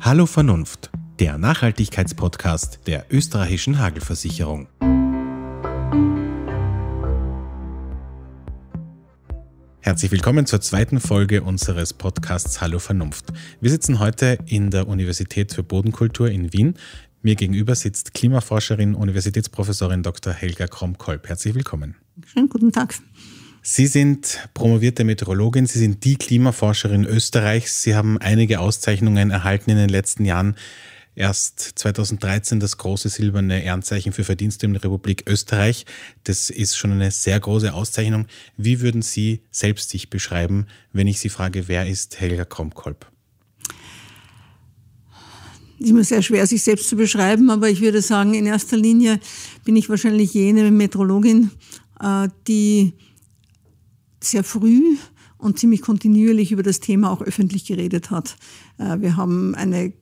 Hallo Vernunft, der Nachhaltigkeitspodcast der österreichischen Hagelversicherung. Herzlich willkommen zur zweiten Folge unseres Podcasts Hallo Vernunft. Wir sitzen heute in der Universität für Bodenkultur in Wien. Mir gegenüber sitzt Klimaforscherin, Universitätsprofessorin Dr. Helga Krom-Kolb. Herzlich willkommen. Schönen guten Tag. Sie sind promovierte Meteorologin, Sie sind die Klimaforscherin Österreichs. Sie haben einige Auszeichnungen erhalten in den letzten Jahren. Erst 2013 das große silberne Ehrenzeichen für Verdienste in der Republik Österreich. Das ist schon eine sehr große Auszeichnung. Wie würden Sie selbst sich beschreiben, wenn ich Sie frage, wer ist Helga Kromkolb? ist immer sehr schwer, sich selbst zu beschreiben, aber ich würde sagen, in erster Linie bin ich wahrscheinlich jene Metrologin, äh, die sehr früh und ziemlich kontinuierlich über das Thema auch öffentlich geredet hat. Äh, wir haben eine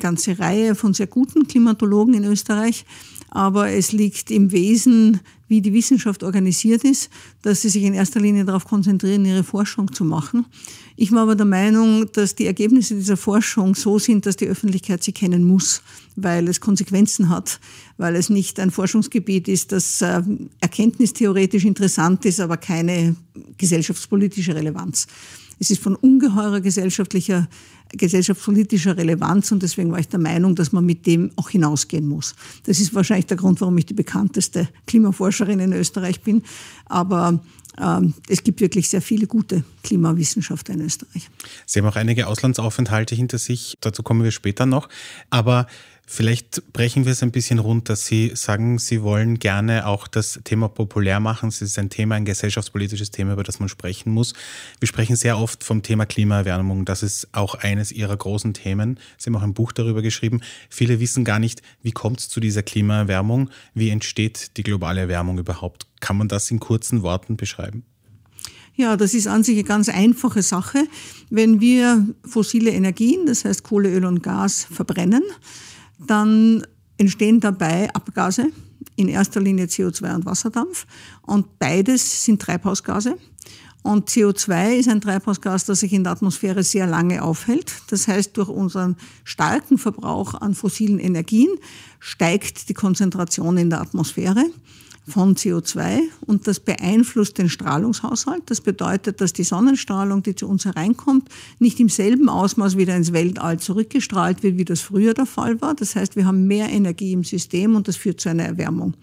ganze Reihe von sehr guten Klimatologen in Österreich, aber es liegt im Wesen, wie die Wissenschaft organisiert ist, dass sie sich in erster Linie darauf konzentrieren, ihre Forschung zu machen. Ich war aber der Meinung, dass die Ergebnisse dieser Forschung so sind, dass die Öffentlichkeit sie kennen muss, weil es Konsequenzen hat, weil es nicht ein Forschungsgebiet ist, das äh, erkenntnistheoretisch interessant ist, aber keine gesellschaftspolitische Relevanz. Es ist von ungeheurer gesellschaftlicher, gesellschaftspolitischer Relevanz und deswegen war ich der Meinung, dass man mit dem auch hinausgehen muss. Das ist wahrscheinlich der Grund, warum ich die bekannteste Klimaforscherin in Österreich bin. Aber ähm, es gibt wirklich sehr viele gute Klimawissenschaftler in Österreich. Sie haben auch einige Auslandsaufenthalte hinter sich, dazu kommen wir später noch. Aber Vielleicht brechen wir es ein bisschen runter. Sie sagen, Sie wollen gerne auch das Thema populär machen. Es ist ein Thema, ein gesellschaftspolitisches Thema, über das man sprechen muss. Wir sprechen sehr oft vom Thema Klimaerwärmung. Das ist auch eines Ihrer großen Themen. Sie haben auch ein Buch darüber geschrieben. Viele wissen gar nicht, wie kommt es zu dieser Klimaerwärmung? Wie entsteht die globale Erwärmung überhaupt? Kann man das in kurzen Worten beschreiben? Ja, das ist an sich eine ganz einfache Sache. Wenn wir fossile Energien, das heißt Kohle, Öl und Gas, verbrennen, dann entstehen dabei Abgase, in erster Linie CO2 und Wasserdampf. Und beides sind Treibhausgase. Und CO2 ist ein Treibhausgas, das sich in der Atmosphäre sehr lange aufhält. Das heißt, durch unseren starken Verbrauch an fossilen Energien steigt die Konzentration in der Atmosphäre von CO2 und das beeinflusst den Strahlungshaushalt. Das bedeutet, dass die Sonnenstrahlung, die zu uns hereinkommt, nicht im selben Ausmaß wieder ins Weltall zurückgestrahlt wird, wie das früher der Fall war. Das heißt, wir haben mehr Energie im System und das führt zu einer Erwärmung.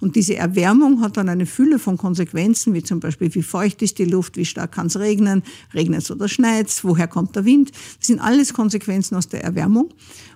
Und diese Erwärmung hat dann eine Fülle von Konsequenzen, wie zum Beispiel, wie feucht ist die Luft, wie stark kann es regnen, regnet es oder schneit es, woher kommt der Wind. Das sind alles Konsequenzen aus der Erwärmung.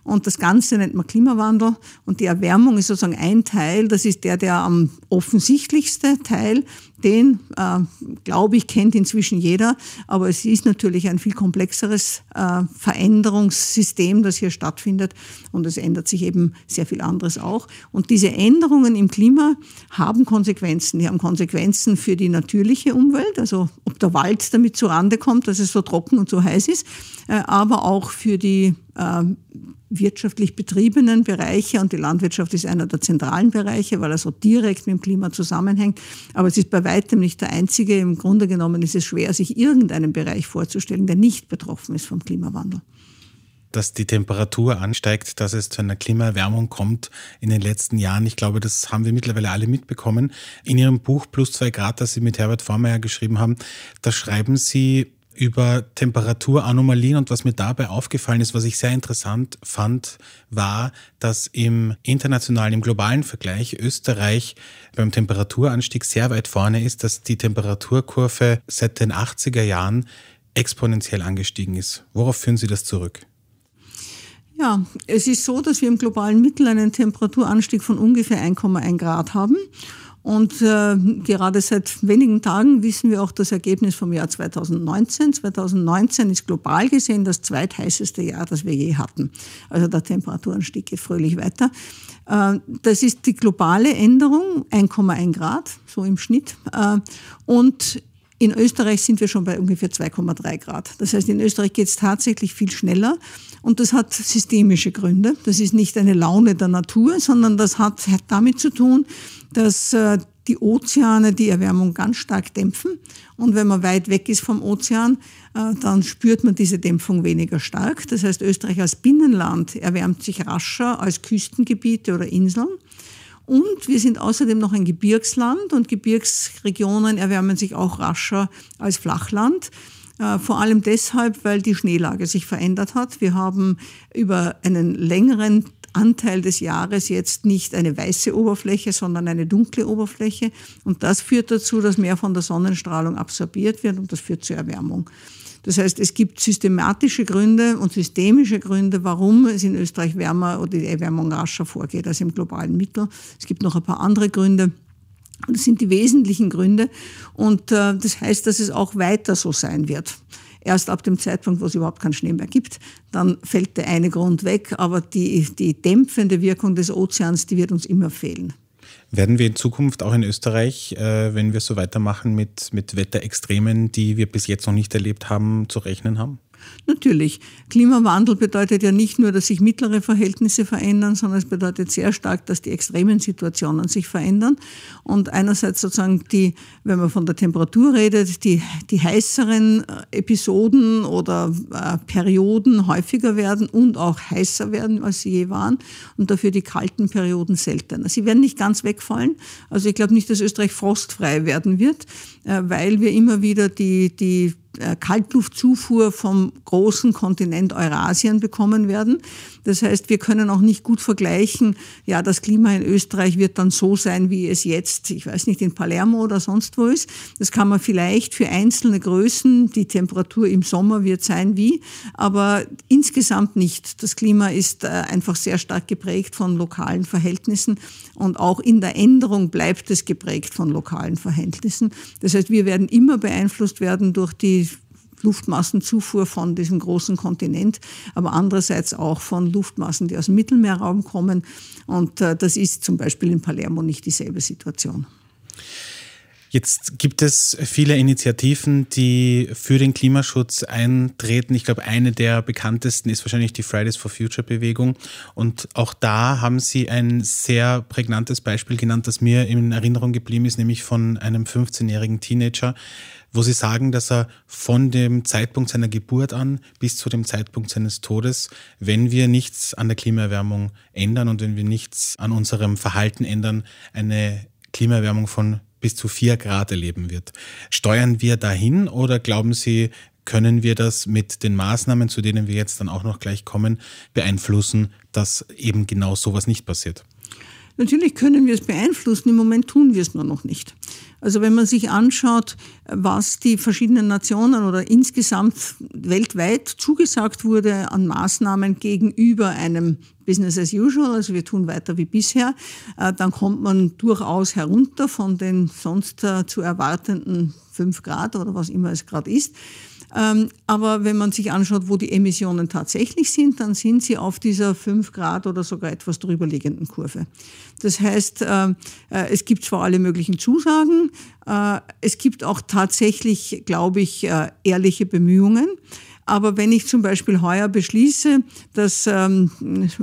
Und das Ganze nennt man Klimawandel. Und die Erwärmung ist sozusagen ein Teil, das ist der, der am offensichtlichste Teil, den, äh, glaube ich, kennt inzwischen jeder. Aber es ist natürlich ein viel komplexeres äh, Veränderungssystem, das hier stattfindet. Und es ändert sich eben sehr viel anderes auch. Und diese Änderungen im Klima haben Konsequenzen. Die haben Konsequenzen für die natürliche Umwelt, also ob der Wald damit zurande kommt, dass es so trocken und so heiß ist, äh, aber auch für die äh, wirtschaftlich betriebenen Bereiche und die Landwirtschaft ist einer der zentralen Bereiche, weil er so direkt mit dem Klima zusammenhängt. Aber es ist bei weitem nicht der einzige. Im Grunde genommen ist es schwer, sich irgendeinen Bereich vorzustellen, der nicht betroffen ist vom Klimawandel dass die Temperatur ansteigt, dass es zu einer Klimaerwärmung kommt in den letzten Jahren. Ich glaube, das haben wir mittlerweile alle mitbekommen. In Ihrem Buch Plus zwei Grad, das Sie mit Herbert Vormeier geschrieben haben, da schreiben Sie über Temperaturanomalien und was mir dabei aufgefallen ist, was ich sehr interessant fand, war, dass im internationalen, im globalen Vergleich Österreich beim Temperaturanstieg sehr weit vorne ist, dass die Temperaturkurve seit den 80er Jahren exponentiell angestiegen ist. Worauf führen Sie das zurück? Ja, es ist so, dass wir im globalen Mittel einen Temperaturanstieg von ungefähr 1,1 Grad haben. Und äh, gerade seit wenigen Tagen wissen wir auch das Ergebnis vom Jahr 2019. 2019 ist global gesehen das zweitheißeste Jahr, das wir je hatten. Also der Temperaturanstieg geht fröhlich weiter. Äh, das ist die globale Änderung, 1,1 Grad, so im Schnitt. Äh, und in Österreich sind wir schon bei ungefähr 2,3 Grad. Das heißt, in Österreich geht es tatsächlich viel schneller. Und das hat systemische Gründe. Das ist nicht eine Laune der Natur, sondern das hat, hat damit zu tun, dass äh, die Ozeane die Erwärmung ganz stark dämpfen. Und wenn man weit weg ist vom Ozean, äh, dann spürt man diese Dämpfung weniger stark. Das heißt, Österreich als Binnenland erwärmt sich rascher als Küstengebiete oder Inseln. Und wir sind außerdem noch ein Gebirgsland und Gebirgsregionen erwärmen sich auch rascher als Flachland. Äh, vor allem deshalb, weil die Schneelage sich verändert hat. Wir haben über einen längeren Anteil des Jahres jetzt nicht eine weiße Oberfläche, sondern eine dunkle Oberfläche. Und das führt dazu, dass mehr von der Sonnenstrahlung absorbiert wird und das führt zur Erwärmung. Das heißt, es gibt systematische Gründe und systemische Gründe, warum es in Österreich wärmer oder die Erwärmung rascher vorgeht als im globalen Mittel. Es gibt noch ein paar andere Gründe. Das sind die wesentlichen Gründe. Und äh, das heißt, dass es auch weiter so sein wird. Erst ab dem Zeitpunkt, wo es überhaupt keinen Schnee mehr gibt, dann fällt der eine Grund weg, aber die, die dämpfende Wirkung des Ozeans, die wird uns immer fehlen. Werden wir in Zukunft auch in Österreich, äh, wenn wir so weitermachen mit, mit Wetterextremen, die wir bis jetzt noch nicht erlebt haben, zu rechnen haben? Natürlich. Klimawandel bedeutet ja nicht nur, dass sich mittlere Verhältnisse verändern, sondern es bedeutet sehr stark, dass die extremen Situationen sich verändern. Und einerseits sozusagen die, wenn man von der Temperatur redet, die, die heißeren äh, Episoden oder äh, Perioden häufiger werden und auch heißer werden, als sie je waren. Und dafür die kalten Perioden seltener. Sie werden nicht ganz wegfallen. Also ich glaube nicht, dass Österreich frostfrei werden wird, äh, weil wir immer wieder die, die Kaltluftzufuhr vom großen Kontinent Eurasien bekommen werden. Das heißt, wir können auch nicht gut vergleichen, ja, das Klima in Österreich wird dann so sein, wie es jetzt, ich weiß nicht, in Palermo oder sonst wo ist. Das kann man vielleicht für einzelne Größen, die Temperatur im Sommer wird sein wie, aber insgesamt nicht. Das Klima ist äh, einfach sehr stark geprägt von lokalen Verhältnissen und auch in der Änderung bleibt es geprägt von lokalen Verhältnissen. Das heißt, wir werden immer beeinflusst werden durch die Luftmassenzufuhr von diesem großen Kontinent, aber andererseits auch von Luftmassen, die aus dem Mittelmeerraum kommen. Und äh, das ist zum Beispiel in Palermo nicht dieselbe Situation. Jetzt gibt es viele Initiativen, die für den Klimaschutz eintreten. Ich glaube, eine der bekanntesten ist wahrscheinlich die Fridays for Future Bewegung. Und auch da haben Sie ein sehr prägnantes Beispiel genannt, das mir in Erinnerung geblieben ist, nämlich von einem 15-jährigen Teenager, wo Sie sagen, dass er von dem Zeitpunkt seiner Geburt an bis zu dem Zeitpunkt seines Todes, wenn wir nichts an der Klimaerwärmung ändern und wenn wir nichts an unserem Verhalten ändern, eine Klimaerwärmung von bis zu vier Grad erleben wird. Steuern wir dahin oder glauben Sie, können wir das mit den Maßnahmen, zu denen wir jetzt dann auch noch gleich kommen, beeinflussen, dass eben genau sowas nicht passiert? Natürlich können wir es beeinflussen, im Moment tun wir es nur noch nicht. Also wenn man sich anschaut, was die verschiedenen Nationen oder insgesamt weltweit zugesagt wurde an Maßnahmen gegenüber einem Business as usual, also wir tun weiter wie bisher, äh, dann kommt man durchaus herunter von den sonst äh, zu erwartenden fünf Grad oder was immer es gerade ist. Ähm, aber wenn man sich anschaut, wo die Emissionen tatsächlich sind, dann sind sie auf dieser 5 Grad oder sogar etwas drüber liegenden Kurve. Das heißt, äh, äh, es gibt zwar alle möglichen Zusagen, äh, es gibt auch tatsächlich, glaube ich, ehrliche Bemühungen. Aber wenn ich zum Beispiel heuer beschließe, dass ähm,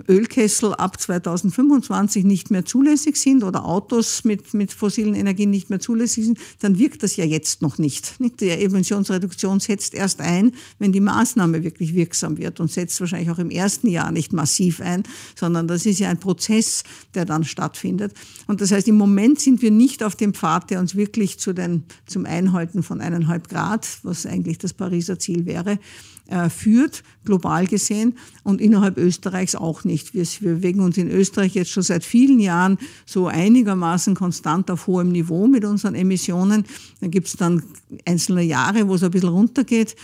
Ölkessel ab 2025 nicht mehr zulässig sind oder Autos mit, mit fossilen Energien nicht mehr zulässig sind, dann wirkt das ja jetzt noch nicht. Die Emissionsreduktion setzt erst ein, wenn die Maßnahme wirklich wirksam wird und setzt wahrscheinlich auch im ersten Jahr nicht massiv ein, sondern das ist ja ein Prozess, der dann stattfindet. Und das heißt, im Moment sind wir nicht auf dem Pfad, der uns wirklich zu den, zum Einhalten von eineinhalb Grad, was eigentlich das Pariser Ziel wäre, äh, führt, global gesehen, und innerhalb Österreichs auch nicht. Wir, wir bewegen uns in Österreich jetzt schon seit vielen Jahren so einigermaßen konstant auf hohem Niveau mit unseren Emissionen. Dann gibt es dann einzelne Jahre, wo es ein bisschen runtergeht,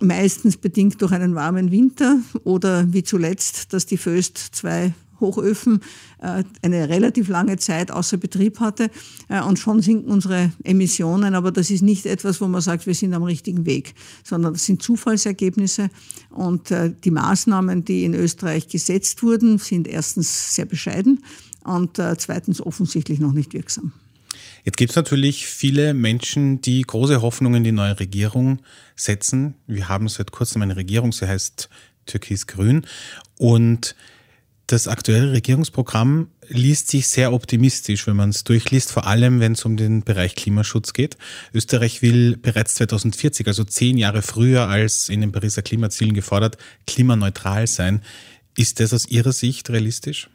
meistens bedingt durch einen warmen Winter oder wie zuletzt, dass die Föst zwei Hochöfen äh, eine relativ lange Zeit außer Betrieb hatte. Äh, und schon sinken unsere Emissionen. Aber das ist nicht etwas, wo man sagt, wir sind am richtigen Weg, sondern das sind Zufallsergebnisse. Und äh, die Maßnahmen, die in Österreich gesetzt wurden, sind erstens sehr bescheiden und zweitens offensichtlich noch nicht wirksam. Jetzt gibt es natürlich viele Menschen, die große Hoffnungen in die neue Regierung setzen. Wir haben seit kurzem eine Regierung, sie heißt Türkis-Grün. Und das aktuelle Regierungsprogramm liest sich sehr optimistisch, wenn man es durchliest, vor allem wenn es um den Bereich Klimaschutz geht. Österreich will bereits 2040, also zehn Jahre früher als in den Pariser Klimazielen gefordert, klimaneutral sein. Ist das aus Ihrer Sicht realistisch?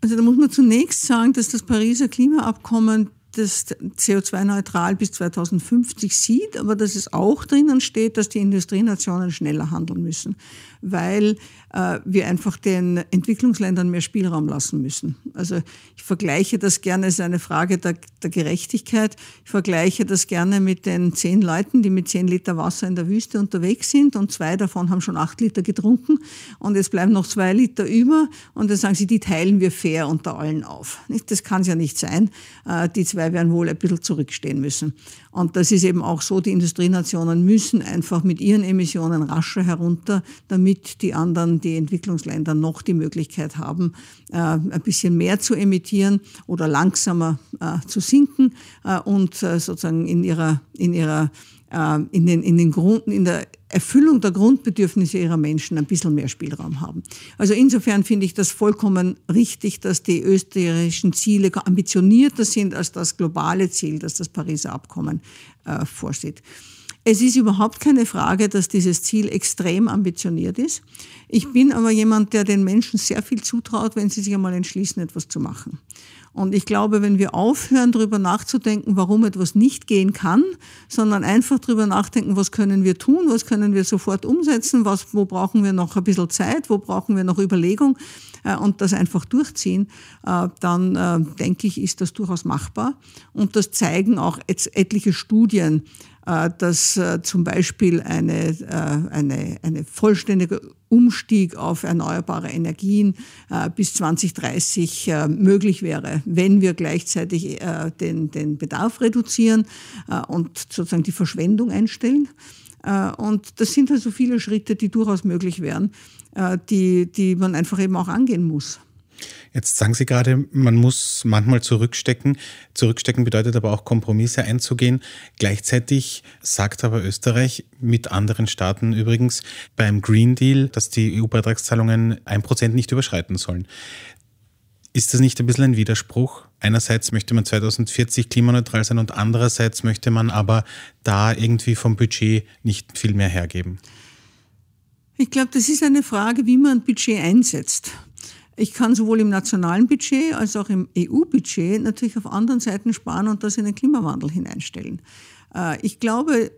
Also da muss man zunächst sagen, dass das Pariser Klimaabkommen das CO2-neutral bis 2050 sieht, aber dass es auch drinnen steht, dass die Industrienationen schneller handeln müssen weil wir einfach den Entwicklungsländern mehr Spielraum lassen müssen. Also ich vergleiche das gerne, es ist eine Frage der, der Gerechtigkeit. Ich vergleiche das gerne mit den zehn Leuten, die mit zehn Liter Wasser in der Wüste unterwegs sind und zwei davon haben schon acht Liter getrunken und es bleiben noch zwei Liter über und dann sagen sie, die teilen wir fair unter allen auf. Das kann es ja nicht sein. Äh, die zwei werden wohl ein bisschen zurückstehen müssen. Und das ist eben auch so, die Industrienationen müssen einfach mit ihren Emissionen rascher herunter, damit die anderen, die Entwicklungsländer, noch die Möglichkeit haben, äh, ein bisschen mehr zu emittieren oder langsamer äh, zu sinken äh, und sozusagen in ihrer, in ihrer in den, in den Grund, in der Erfüllung der Grundbedürfnisse ihrer Menschen ein bisschen mehr Spielraum haben. Also insofern finde ich das vollkommen richtig, dass die österreichischen Ziele ambitionierter sind als das globale Ziel, das das Pariser Abkommen vorsieht. Es ist überhaupt keine Frage, dass dieses Ziel extrem ambitioniert ist. Ich bin aber jemand, der den Menschen sehr viel zutraut, wenn sie sich einmal entschließen, etwas zu machen. Und ich glaube, wenn wir aufhören, darüber nachzudenken, warum etwas nicht gehen kann, sondern einfach darüber nachdenken, was können wir tun, was können wir sofort umsetzen, was, wo brauchen wir noch ein bisschen Zeit, wo brauchen wir noch Überlegung äh, und das einfach durchziehen, äh, dann äh, denke ich, ist das durchaus machbar. Und das zeigen auch etliche Studien, dass äh, zum Beispiel eine, äh, eine, eine vollständige Umstieg auf erneuerbare Energien bis 2030 möglich wäre, wenn wir gleichzeitig den, den Bedarf reduzieren und sozusagen die Verschwendung einstellen. Und das sind also viele Schritte, die durchaus möglich wären, die, die man einfach eben auch angehen muss. Jetzt sagen Sie gerade, man muss manchmal zurückstecken. Zurückstecken bedeutet aber auch Kompromisse einzugehen. Gleichzeitig sagt aber Österreich mit anderen Staaten übrigens beim Green Deal, dass die EU-Beitragszahlungen ein Prozent nicht überschreiten sollen. Ist das nicht ein bisschen ein Widerspruch? Einerseits möchte man 2040 klimaneutral sein und andererseits möchte man aber da irgendwie vom Budget nicht viel mehr hergeben. Ich glaube, das ist eine Frage, wie man Budget einsetzt. Ich kann sowohl im nationalen Budget als auch im EU-Budget natürlich auf anderen Seiten sparen und das in den Klimawandel hineinstellen. Äh, ich glaube,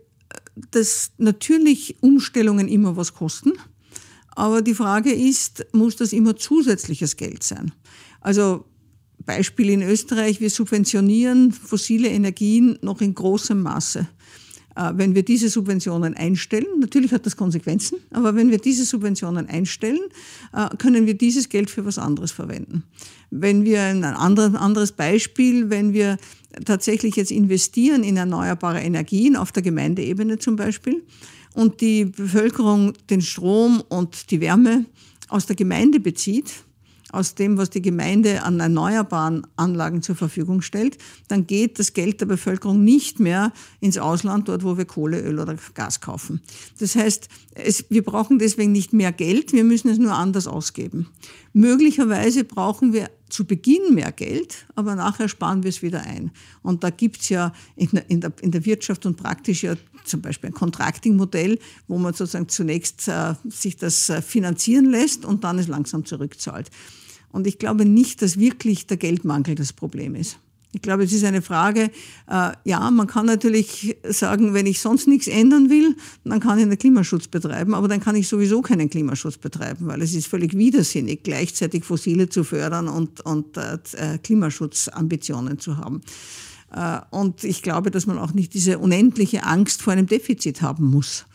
dass natürlich Umstellungen immer was kosten. Aber die Frage ist, muss das immer zusätzliches Geld sein? Also Beispiel in Österreich, wir subventionieren fossile Energien noch in großem Maße. Äh, wenn wir diese Subventionen einstellen, natürlich hat das Konsequenzen, aber wenn wir diese Subventionen einstellen, äh, können wir dieses Geld für was anderes verwenden. Wenn wir ein anderes Beispiel, wenn wir tatsächlich jetzt investieren in erneuerbare Energien auf der Gemeindeebene zum Beispiel und die Bevölkerung den Strom und die Wärme aus der Gemeinde bezieht, aus dem, was die Gemeinde an erneuerbaren Anlagen zur Verfügung stellt, dann geht das Geld der Bevölkerung nicht mehr ins Ausland, dort wo wir Kohle, Öl oder Gas kaufen. Das heißt, es, wir brauchen deswegen nicht mehr Geld, wir müssen es nur anders ausgeben. Möglicherweise brauchen wir zu Beginn mehr Geld, aber nachher sparen wir es wieder ein. Und da gibt es ja in der, in, der, in der Wirtschaft und praktisch ja zum Beispiel ein Contracting-Modell, wo man sozusagen zunächst äh, sich das äh, finanzieren lässt und dann es langsam zurückzahlt. Und ich glaube nicht, dass wirklich der Geldmangel das Problem ist. Ich glaube, es ist eine Frage, äh, ja, man kann natürlich sagen, wenn ich sonst nichts ändern will, dann kann ich einen Klimaschutz betreiben, aber dann kann ich sowieso keinen Klimaschutz betreiben, weil es ist völlig widersinnig, gleichzeitig Fossile zu fördern und, und äh, äh Klimaschutzambitionen zu haben. Äh, und ich glaube, dass man auch nicht diese unendliche Angst vor einem Defizit haben muss.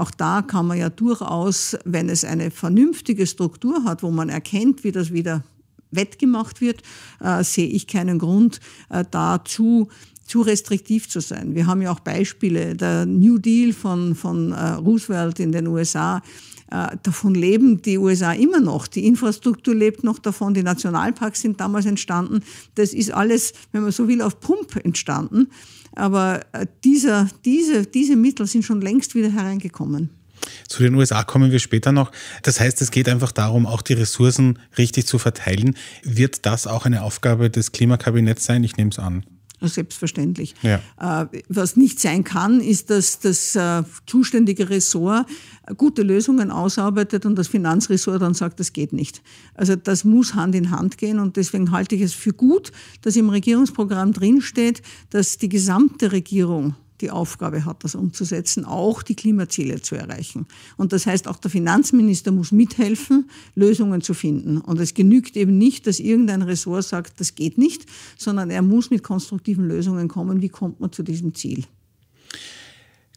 Auch da kann man ja durchaus, wenn es eine vernünftige Struktur hat, wo man erkennt, wie das wieder wettgemacht wird, äh, sehe ich keinen Grund, äh, da zu, zu restriktiv zu sein. Wir haben ja auch Beispiele. Der New Deal von, von äh, Roosevelt in den USA, äh, davon leben die USA immer noch. Die Infrastruktur lebt noch davon, die Nationalparks sind damals entstanden. Das ist alles, wenn man so will, auf Pump entstanden. Aber äh, dieser, diese, diese Mittel sind schon längst wieder hereingekommen. Zu den USA kommen wir später noch. Das heißt, es geht einfach darum, auch die Ressourcen richtig zu verteilen. Wird das auch eine Aufgabe des Klimakabinetts sein? Ich nehme es an. Selbstverständlich. Ja. Äh, was nicht sein kann, ist, dass das äh, zuständige Ressort gute Lösungen ausarbeitet und das Finanzressort dann sagt, das geht nicht. Also das muss Hand in Hand gehen und deswegen halte ich es für gut, dass im Regierungsprogramm drinsteht, dass die gesamte Regierung die Aufgabe hat, das umzusetzen, auch die Klimaziele zu erreichen. Und das heißt, auch der Finanzminister muss mithelfen, Lösungen zu finden. Und es genügt eben nicht, dass irgendein Ressort sagt, das geht nicht, sondern er muss mit konstruktiven Lösungen kommen. Wie kommt man zu diesem Ziel?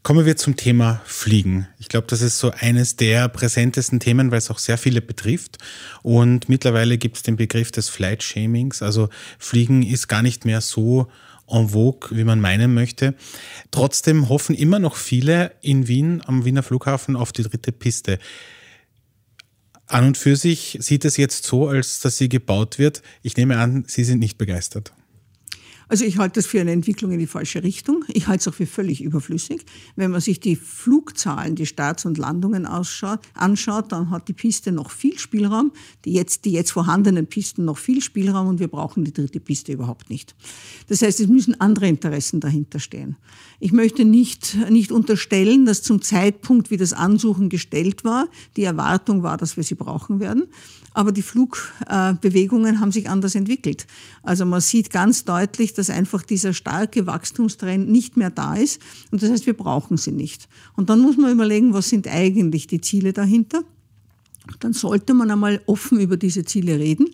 Kommen wir zum Thema Fliegen. Ich glaube, das ist so eines der präsentesten Themen, weil es auch sehr viele betrifft. Und mittlerweile gibt es den Begriff des Flight Shamings. Also Fliegen ist gar nicht mehr so en vogue, wie man meinen möchte. Trotzdem hoffen immer noch viele in Wien am Wiener Flughafen auf die dritte Piste. An und für sich sieht es jetzt so, als dass sie gebaut wird. Ich nehme an, Sie sind nicht begeistert. Also ich halte das für eine Entwicklung in die falsche Richtung. Ich halte es auch für völlig überflüssig. Wenn man sich die Flugzahlen, die Starts und Landungen ausschaut, anschaut, dann hat die Piste noch viel Spielraum, die jetzt, die jetzt vorhandenen Pisten noch viel Spielraum und wir brauchen die dritte Piste überhaupt nicht. Das heißt, es müssen andere Interessen dahinter stehen. Ich möchte nicht, nicht unterstellen, dass zum Zeitpunkt, wie das Ansuchen gestellt war, die Erwartung war, dass wir sie brauchen werden aber die Flugbewegungen haben sich anders entwickelt. Also man sieht ganz deutlich, dass einfach dieser starke Wachstumstrend nicht mehr da ist und das heißt, wir brauchen sie nicht. Und dann muss man überlegen, was sind eigentlich die Ziele dahinter? Dann sollte man einmal offen über diese Ziele reden.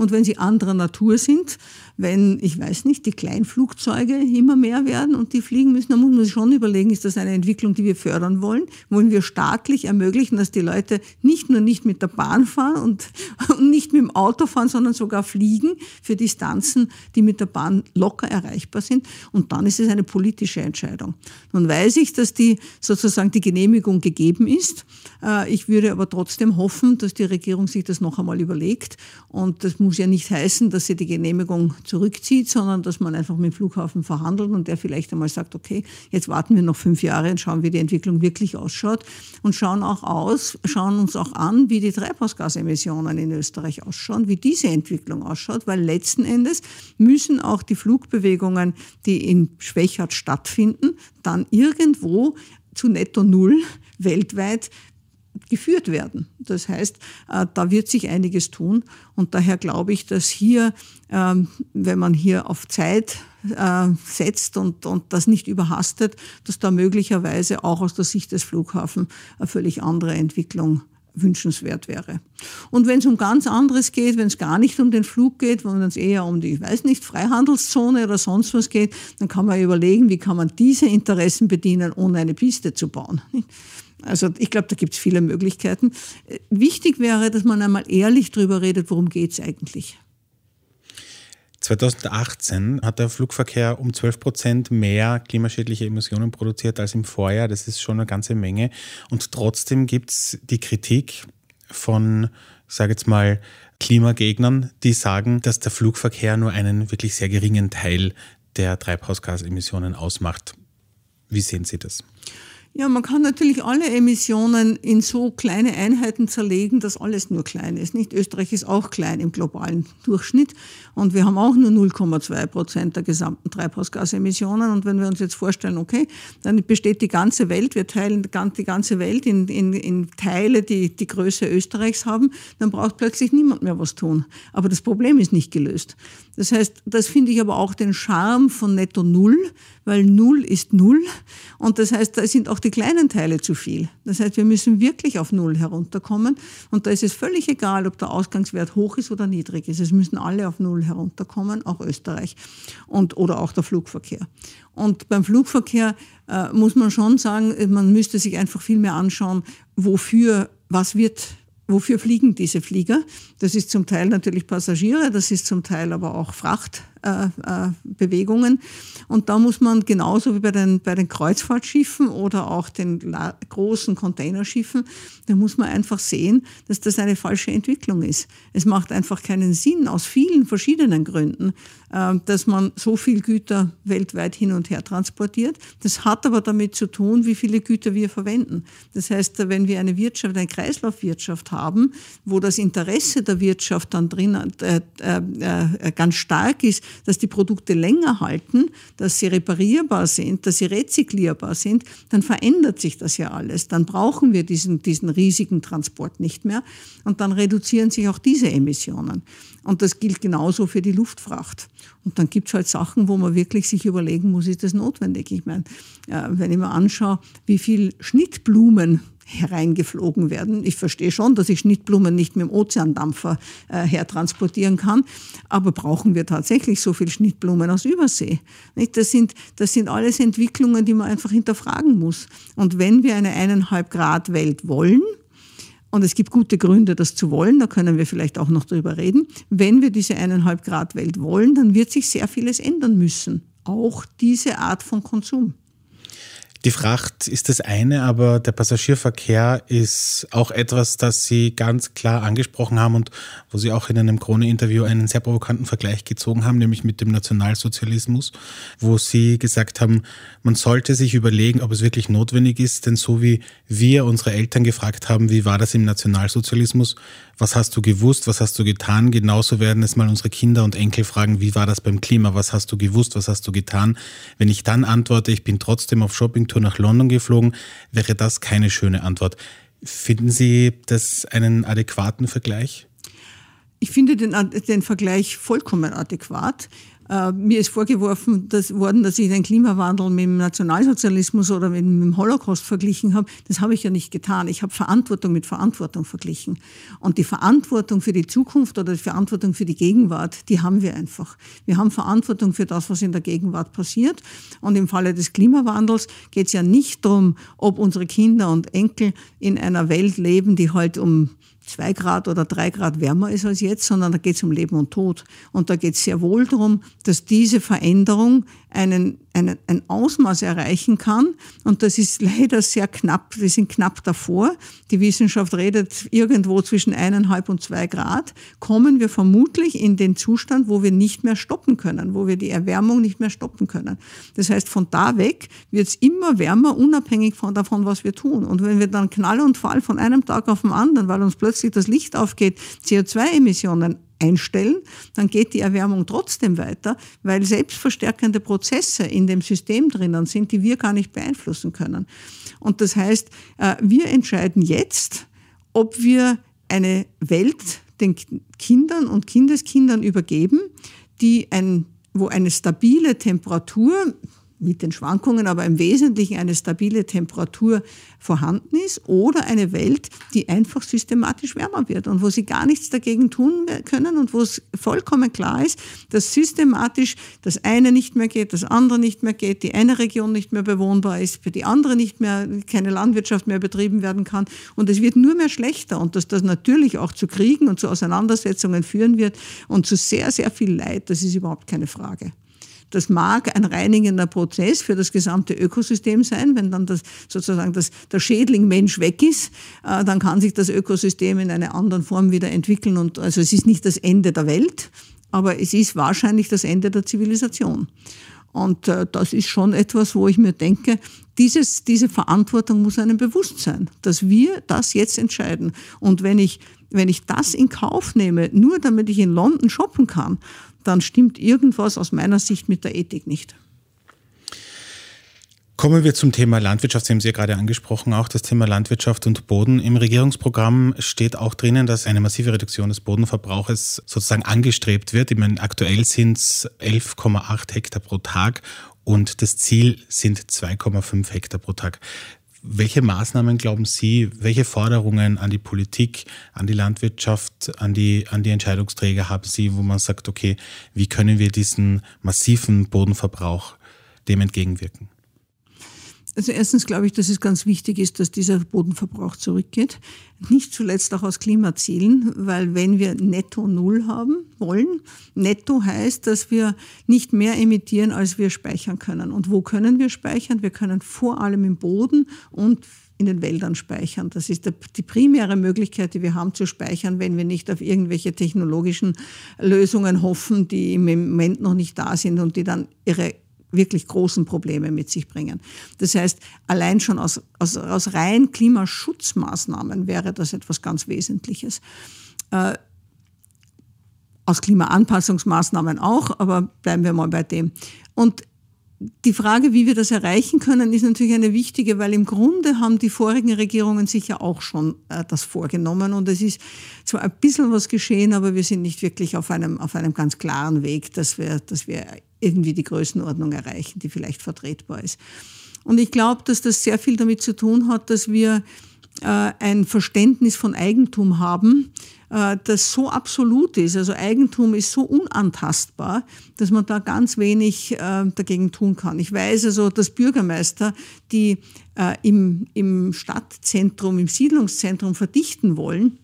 Und wenn sie anderer Natur sind, wenn, ich weiß nicht, die Kleinflugzeuge immer mehr werden und die fliegen müssen, dann muss man sich schon überlegen, ist das eine Entwicklung, die wir fördern wollen? Wollen wir staatlich ermöglichen, dass die Leute nicht nur nicht mit der Bahn fahren und, und nicht mit dem Auto fahren, sondern sogar fliegen für Distanzen, die mit der Bahn locker erreichbar sind? Und dann ist es eine politische Entscheidung. Nun weiß ich, dass die sozusagen die Genehmigung gegeben ist. Äh, ich würde aber trotzdem hoffen, dass die Regierung sich das noch einmal überlegt. Und das muss ja nicht heißen, dass sie die Genehmigung zurückzieht, sondern dass man einfach mit dem Flughafen verhandelt und der vielleicht einmal sagt, okay, jetzt warten wir noch fünf Jahre und schauen, wie die Entwicklung wirklich ausschaut und schauen auch aus, schauen uns auch an, wie die Treibhausgasemissionen in Österreich ausschauen, wie diese Entwicklung ausschaut, weil letzten Endes müssen auch die Flugbewegungen, die in Schwächert stattfinden, dann irgendwo zu netto Null weltweit geführt werden. Das heißt, äh, da wird sich einiges tun und daher glaube ich, dass hier, ähm, wenn man hier auf Zeit äh, setzt und, und das nicht überhastet, dass da möglicherweise auch aus der Sicht des Flughafens eine völlig andere Entwicklung wünschenswert wäre. Und wenn es um ganz anderes geht, wenn es gar nicht um den Flug geht, wenn es eher um die, ich weiß nicht, Freihandelszone oder sonst was geht, dann kann man überlegen, wie kann man diese Interessen bedienen, ohne eine Piste zu bauen. Also ich glaube, da gibt es viele Möglichkeiten. Wichtig wäre, dass man einmal ehrlich darüber redet, worum geht es eigentlich. 2018 hat der Flugverkehr um 12 Prozent mehr klimaschädliche Emissionen produziert als im Vorjahr. Das ist schon eine ganze Menge. Und trotzdem gibt es die Kritik von, ich sage jetzt mal, Klimagegnern, die sagen, dass der Flugverkehr nur einen wirklich sehr geringen Teil der Treibhausgasemissionen ausmacht. Wie sehen Sie das? Ja, man kann natürlich alle Emissionen in so kleine Einheiten zerlegen, dass alles nur klein ist. Nicht Österreich ist auch klein im globalen Durchschnitt und wir haben auch nur 0,2 Prozent der gesamten Treibhausgasemissionen. Und wenn wir uns jetzt vorstellen, okay, dann besteht die ganze Welt, wir teilen die ganze Welt in, in, in Teile, die die Größe Österreichs haben, dann braucht plötzlich niemand mehr was tun. Aber das Problem ist nicht gelöst. Das heißt, das finde ich aber auch den Charme von Netto Null, weil Null ist Null. Und das heißt, da sind auch die kleinen Teile zu viel. Das heißt, wir müssen wirklich auf Null herunterkommen. Und da ist es völlig egal, ob der Ausgangswert hoch ist oder niedrig ist. Es müssen alle auf Null herunterkommen, auch Österreich und, oder auch der Flugverkehr. Und beim Flugverkehr äh, muss man schon sagen, man müsste sich einfach viel mehr anschauen, wofür, was wird Wofür fliegen diese Flieger? Das ist zum Teil natürlich Passagiere, das ist zum Teil aber auch Fracht, Bewegungen. Und da muss man genauso wie bei den, bei den Kreuzfahrtschiffen oder auch den großen Containerschiffen, da muss man einfach sehen, dass das eine falsche Entwicklung ist. Es macht einfach keinen Sinn aus vielen verschiedenen Gründen, dass man so viel Güter weltweit hin und her transportiert. Das hat aber damit zu tun, wie viele Güter wir verwenden. Das heißt, wenn wir eine Wirtschaft, eine Kreislaufwirtschaft haben, wo das Interesse der Wirtschaft dann drin äh, äh, äh, ganz stark ist, dass die Produkte länger halten, dass sie reparierbar sind, dass sie rezyklierbar sind, dann verändert sich das ja alles. Dann brauchen wir diesen, diesen riesigen Transport nicht mehr und dann reduzieren sich auch diese Emissionen. Und das gilt genauso für die Luftfracht. Und dann gibt es halt Sachen, wo man wirklich sich überlegen muss, ist das notwendig? Ich meine, wenn ich mir anschaue, wie viel Schnittblumen hereingeflogen werden. Ich verstehe schon, dass ich Schnittblumen nicht mit dem Ozeandampfer äh, hertransportieren kann, aber brauchen wir tatsächlich so viel Schnittblumen aus Übersee? Nicht? Das, sind, das sind alles Entwicklungen, die man einfach hinterfragen muss. Und wenn wir eine eineinhalb Grad Welt wollen, und es gibt gute Gründe, das zu wollen, da können wir vielleicht auch noch drüber reden. Wenn wir diese eineinhalb Grad Welt wollen, dann wird sich sehr vieles ändern müssen. Auch diese Art von Konsum. Die Fracht ist das eine, aber der Passagierverkehr ist auch etwas, das Sie ganz klar angesprochen haben und wo Sie auch in einem Krone-Interview einen sehr provokanten Vergleich gezogen haben, nämlich mit dem Nationalsozialismus, wo Sie gesagt haben, man sollte sich überlegen, ob es wirklich notwendig ist, denn so wie wir unsere Eltern gefragt haben, wie war das im Nationalsozialismus, was hast du gewusst, was hast du getan, genauso werden es mal unsere Kinder und Enkel fragen, wie war das beim Klima, was hast du gewusst, was hast du getan. Wenn ich dann antworte, ich bin trotzdem auf Shopping Tour nach London geflogen, wäre das keine schöne Antwort. Finden Sie das einen adäquaten Vergleich? Ich finde den, den Vergleich vollkommen adäquat. Äh, mir ist vorgeworfen dass, worden, dass ich den Klimawandel mit dem Nationalsozialismus oder mit dem Holocaust verglichen habe. Das habe ich ja nicht getan. Ich habe Verantwortung mit Verantwortung verglichen. Und die Verantwortung für die Zukunft oder die Verantwortung für die Gegenwart, die haben wir einfach. Wir haben Verantwortung für das, was in der Gegenwart passiert. Und im Falle des Klimawandels geht es ja nicht darum, ob unsere Kinder und Enkel in einer Welt leben, die halt um zwei Grad oder drei Grad wärmer ist als jetzt, sondern da geht es um Leben und Tod. Und da geht es sehr wohl darum, dass diese Veränderung einen, einen, ein Ausmaß erreichen kann. Und das ist leider sehr knapp. Wir sind knapp davor. Die Wissenschaft redet irgendwo zwischen eineinhalb und zwei Grad. Kommen wir vermutlich in den Zustand, wo wir nicht mehr stoppen können, wo wir die Erwärmung nicht mehr stoppen können. Das heißt, von da weg wird es immer wärmer, unabhängig von davon, was wir tun. Und wenn wir dann Knall und Fall von einem Tag auf den anderen, weil uns plötzlich das Licht aufgeht, CO2-Emissionen einstellen, dann geht die Erwärmung trotzdem weiter, weil selbstverstärkende Prozesse in dem System drinnen sind, die wir gar nicht beeinflussen können. Und das heißt, äh, wir entscheiden jetzt, ob wir eine Welt den Kindern und Kindeskindern übergeben, die ein, wo eine stabile Temperatur, mit den Schwankungen, aber im Wesentlichen eine stabile Temperatur vorhanden ist oder eine Welt, die einfach systematisch wärmer wird und wo sie gar nichts dagegen tun können und wo es vollkommen klar ist, dass systematisch das eine nicht mehr geht, das andere nicht mehr geht, die eine Region nicht mehr bewohnbar ist, für die andere nicht mehr keine Landwirtschaft mehr betrieben werden kann und es wird nur mehr schlechter und dass das natürlich auch zu Kriegen und zu Auseinandersetzungen führen wird und zu sehr, sehr viel Leid, das ist überhaupt keine Frage. Das mag ein reinigender Prozess für das gesamte Ökosystem sein. Wenn dann das, sozusagen das, der Schädling Mensch weg ist, äh, dann kann sich das Ökosystem in einer anderen Form wieder entwickeln. Und also es ist nicht das Ende der Welt, aber es ist wahrscheinlich das Ende der Zivilisation. Und äh, das ist schon etwas, wo ich mir denke, dieses, diese Verantwortung muss einem bewusst sein, dass wir das jetzt entscheiden. Und wenn ich, wenn ich das in Kauf nehme, nur damit ich in London shoppen kann, dann stimmt irgendwas aus meiner Sicht mit der Ethik nicht. Kommen wir zum Thema Landwirtschaft. Sie haben es ja gerade angesprochen, auch das Thema Landwirtschaft und Boden. Im Regierungsprogramm steht auch drinnen, dass eine massive Reduktion des Bodenverbrauches sozusagen angestrebt wird. Ich meine, aktuell sind es 11,8 Hektar pro Tag und das Ziel sind 2,5 Hektar pro Tag. Welche Maßnahmen glauben Sie, welche Forderungen an die Politik, an die Landwirtschaft, an die, an die Entscheidungsträger haben Sie, wo man sagt, okay, wie können wir diesen massiven Bodenverbrauch dem entgegenwirken? Also erstens glaube ich, dass es ganz wichtig ist, dass dieser Bodenverbrauch zurückgeht. Nicht zuletzt auch aus Klimazielen, weil wenn wir netto Null haben wollen, netto heißt, dass wir nicht mehr emittieren, als wir speichern können. Und wo können wir speichern? Wir können vor allem im Boden und in den Wäldern speichern. Das ist die primäre Möglichkeit, die wir haben zu speichern, wenn wir nicht auf irgendwelche technologischen Lösungen hoffen, die im Moment noch nicht da sind und die dann ihre wirklich großen Probleme mit sich bringen. Das heißt, allein schon aus, aus, aus rein Klimaschutzmaßnahmen wäre das etwas ganz Wesentliches. Äh, aus Klimaanpassungsmaßnahmen auch, aber bleiben wir mal bei dem. Und die Frage, wie wir das erreichen können, ist natürlich eine wichtige, weil im Grunde haben die vorigen Regierungen sich ja auch schon äh, das vorgenommen und es ist zwar ein bisschen was geschehen, aber wir sind nicht wirklich auf einem, auf einem ganz klaren Weg, dass wir, dass wir irgendwie die Größenordnung erreichen, die vielleicht vertretbar ist. Und ich glaube, dass das sehr viel damit zu tun hat, dass wir äh, ein Verständnis von Eigentum haben, äh, das so absolut ist. Also Eigentum ist so unantastbar, dass man da ganz wenig äh, dagegen tun kann. Ich weiß also, dass Bürgermeister, die im, im Stadtzentrum, im Siedlungszentrum verdichten wollen,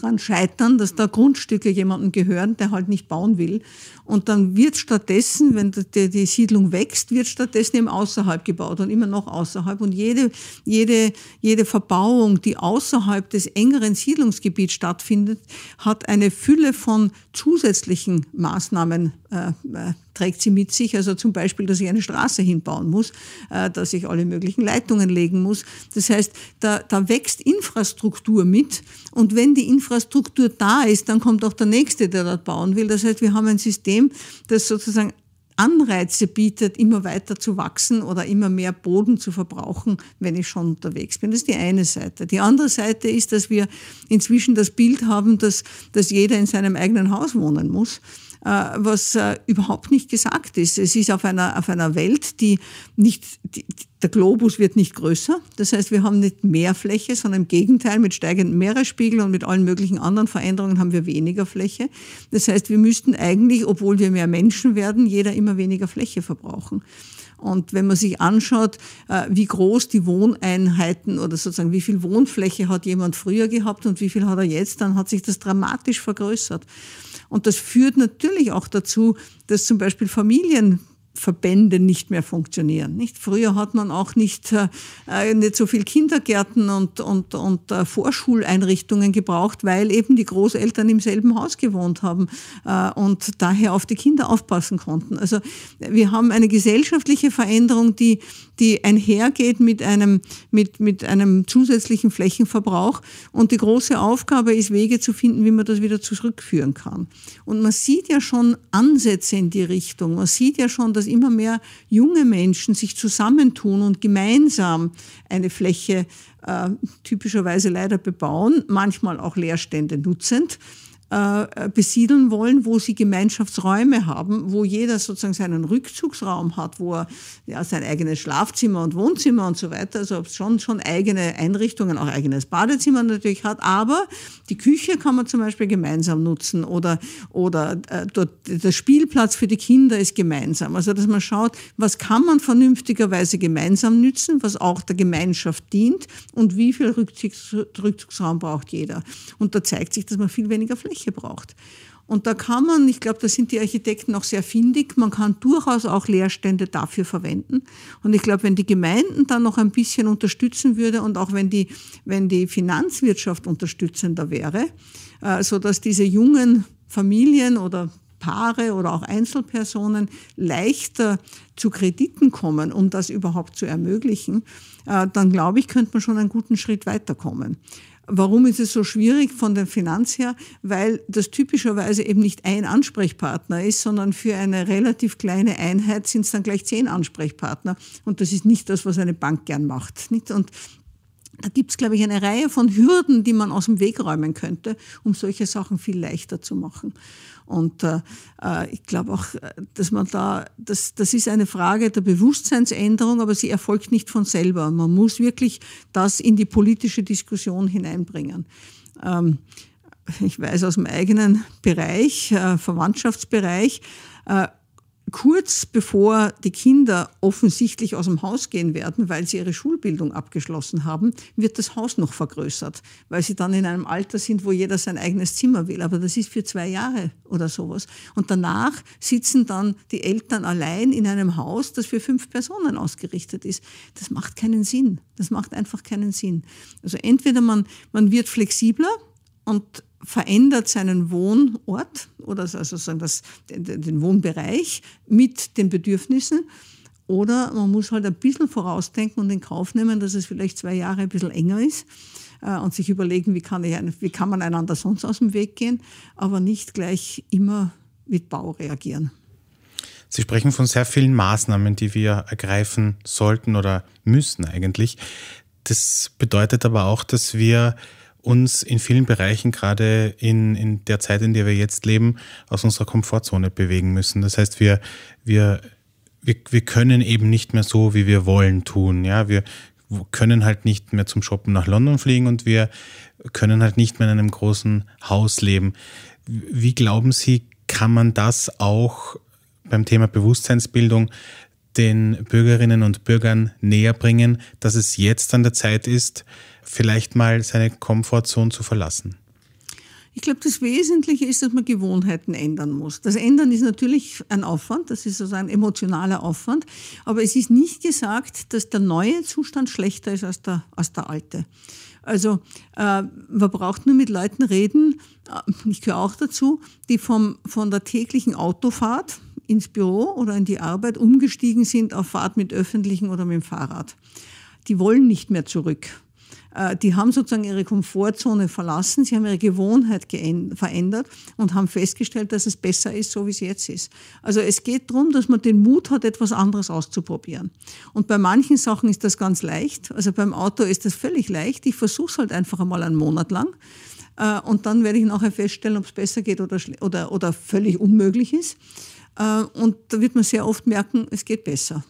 dran scheitern, dass da Grundstücke jemandem gehören, der halt nicht bauen will. Und dann wird stattdessen, wenn die, die Siedlung wächst, wird stattdessen eben außerhalb gebaut und immer noch außerhalb. Und jede, jede, jede Verbauung, die außerhalb des engeren Siedlungsgebiets stattfindet, hat eine Fülle von zusätzlichen Maßnahmen äh, äh trägt sie mit sich. Also zum Beispiel, dass ich eine Straße hinbauen muss, äh, dass ich alle möglichen Leitungen legen muss. Das heißt, da, da wächst Infrastruktur mit. Und wenn die Infrastruktur da ist, dann kommt auch der Nächste, der dort bauen will. Das heißt, wir haben ein System, das sozusagen Anreize bietet, immer weiter zu wachsen oder immer mehr Boden zu verbrauchen, wenn ich schon unterwegs bin. Das ist die eine Seite. Die andere Seite ist, dass wir inzwischen das Bild haben, dass, dass jeder in seinem eigenen Haus wohnen muss. Äh, was äh, überhaupt nicht gesagt ist. Es ist auf einer, auf einer Welt, die nicht, die, der Globus wird nicht größer. Das heißt, wir haben nicht mehr Fläche, sondern im Gegenteil, mit steigendem Meeresspiegel und mit allen möglichen anderen Veränderungen haben wir weniger Fläche. Das heißt, wir müssten eigentlich, obwohl wir mehr Menschen werden, jeder immer weniger Fläche verbrauchen. Und wenn man sich anschaut, äh, wie groß die Wohneinheiten oder sozusagen wie viel Wohnfläche hat jemand früher gehabt und wie viel hat er jetzt, dann hat sich das dramatisch vergrößert. Und das führt natürlich auch dazu, dass zum Beispiel Familien Verbände nicht mehr funktionieren. Nicht? Früher hat man auch nicht, äh, nicht so viel Kindergärten und, und, und äh, Vorschuleinrichtungen gebraucht, weil eben die Großeltern im selben Haus gewohnt haben äh, und daher auf die Kinder aufpassen konnten. Also wir haben eine gesellschaftliche Veränderung, die, die einhergeht mit einem, mit, mit einem zusätzlichen Flächenverbrauch. Und die große Aufgabe ist, Wege zu finden, wie man das wieder zurückführen kann. Und man sieht ja schon Ansätze in die Richtung. Man sieht ja schon, dass dass immer mehr junge Menschen sich zusammentun und gemeinsam eine Fläche äh, typischerweise leider bebauen, manchmal auch Leerstände nutzend äh, besiedeln wollen, wo sie Gemeinschaftsräume haben, wo jeder sozusagen seinen Rückzugsraum hat, wo er ja, sein eigenes Schlafzimmer und Wohnzimmer und so weiter, also schon, schon eigene Einrichtungen, auch eigenes Badezimmer natürlich hat, aber die Küche kann man zum Beispiel gemeinsam nutzen oder, oder äh, dort, der Spielplatz für die Kinder ist gemeinsam. Also dass man schaut, was kann man vernünftigerweise gemeinsam nützen, was auch der Gemeinschaft dient und wie viel Rückzugs Rückzugsraum braucht jeder. Und da zeigt sich, dass man viel weniger Fläche Fläche braucht. Und da kann man, ich glaube, da sind die Architekten auch sehr findig, man kann durchaus auch Leerstände dafür verwenden. Und ich glaube, wenn die Gemeinden dann noch ein bisschen unterstützen würde und auch wenn die, wenn die Finanzwirtschaft unterstützender wäre, äh, so dass diese jungen Familien oder Paare oder auch Einzelpersonen leichter zu Krediten kommen, um das überhaupt zu ermöglichen, äh, dann glaube ich, könnte man schon einen guten Schritt weiterkommen. Warum ist es so schwierig von der Finanz her? Weil das typischerweise eben nicht ein Ansprechpartner ist, sondern für eine relativ kleine Einheit sind es dann gleich zehn Ansprechpartner. Und das ist nicht das, was eine Bank gern macht. Nicht? Und da gibt es, glaube ich, eine Reihe von Hürden, die man aus dem Weg räumen könnte, um solche Sachen viel leichter zu machen. Und äh, äh, ich glaube auch, dass man da, das, das ist eine Frage der Bewusstseinsänderung, aber sie erfolgt nicht von selber. Man muss wirklich das in die politische Diskussion hineinbringen. Ähm, ich weiß aus dem eigenen Bereich, äh, Verwandtschaftsbereich, äh, kurz bevor die Kinder offensichtlich aus dem Haus gehen werden, weil sie ihre Schulbildung abgeschlossen haben, wird das Haus noch vergrößert, weil sie dann in einem Alter sind, wo jeder sein eigenes Zimmer will. Aber das ist für zwei Jahre oder sowas. Und danach sitzen dann die Eltern allein in einem Haus, das für fünf Personen ausgerichtet ist. Das macht keinen Sinn. Das macht einfach keinen Sinn. Also entweder man, man wird flexibler und verändert seinen Wohnort oder also sozusagen das, den Wohnbereich mit den Bedürfnissen. Oder man muss halt ein bisschen vorausdenken und in Kauf nehmen, dass es vielleicht zwei Jahre ein bisschen enger ist äh, und sich überlegen, wie kann, ich, wie kann man einander sonst aus dem Weg gehen, aber nicht gleich immer mit Bau reagieren. Sie sprechen von sehr vielen Maßnahmen, die wir ergreifen sollten oder müssen eigentlich. Das bedeutet aber auch, dass wir uns in vielen Bereichen, gerade in, in der Zeit, in der wir jetzt leben, aus unserer Komfortzone bewegen müssen. Das heißt, wir, wir, wir, wir können eben nicht mehr so, wie wir wollen, tun. Ja, wir können halt nicht mehr zum Shoppen nach London fliegen und wir können halt nicht mehr in einem großen Haus leben. Wie glauben Sie, kann man das auch beim Thema Bewusstseinsbildung den Bürgerinnen und Bürgern näher bringen, dass es jetzt an der Zeit ist, vielleicht mal seine Komfortzone zu verlassen? Ich glaube, das Wesentliche ist, dass man Gewohnheiten ändern muss. Das Ändern ist natürlich ein Aufwand, das ist also ein emotionaler Aufwand, aber es ist nicht gesagt, dass der neue Zustand schlechter ist als der, als der alte. Also äh, man braucht nur mit Leuten reden, äh, ich gehöre auch dazu, die vom, von der täglichen Autofahrt ins Büro oder in die Arbeit umgestiegen sind auf Fahrt mit öffentlichen oder mit dem Fahrrad. Die wollen nicht mehr zurück. Äh, die haben sozusagen ihre Komfortzone verlassen, sie haben ihre Gewohnheit verändert und haben festgestellt, dass es besser ist, so wie es jetzt ist. Also es geht darum, dass man den Mut hat, etwas anderes auszuprobieren. Und bei manchen Sachen ist das ganz leicht. Also beim Auto ist das völlig leicht. Ich versuche es halt einfach einmal einen Monat lang. Äh, und dann werde ich nachher feststellen, ob es besser geht oder, oder, oder völlig unmöglich ist. Äh, und da wird man sehr oft merken, es geht besser.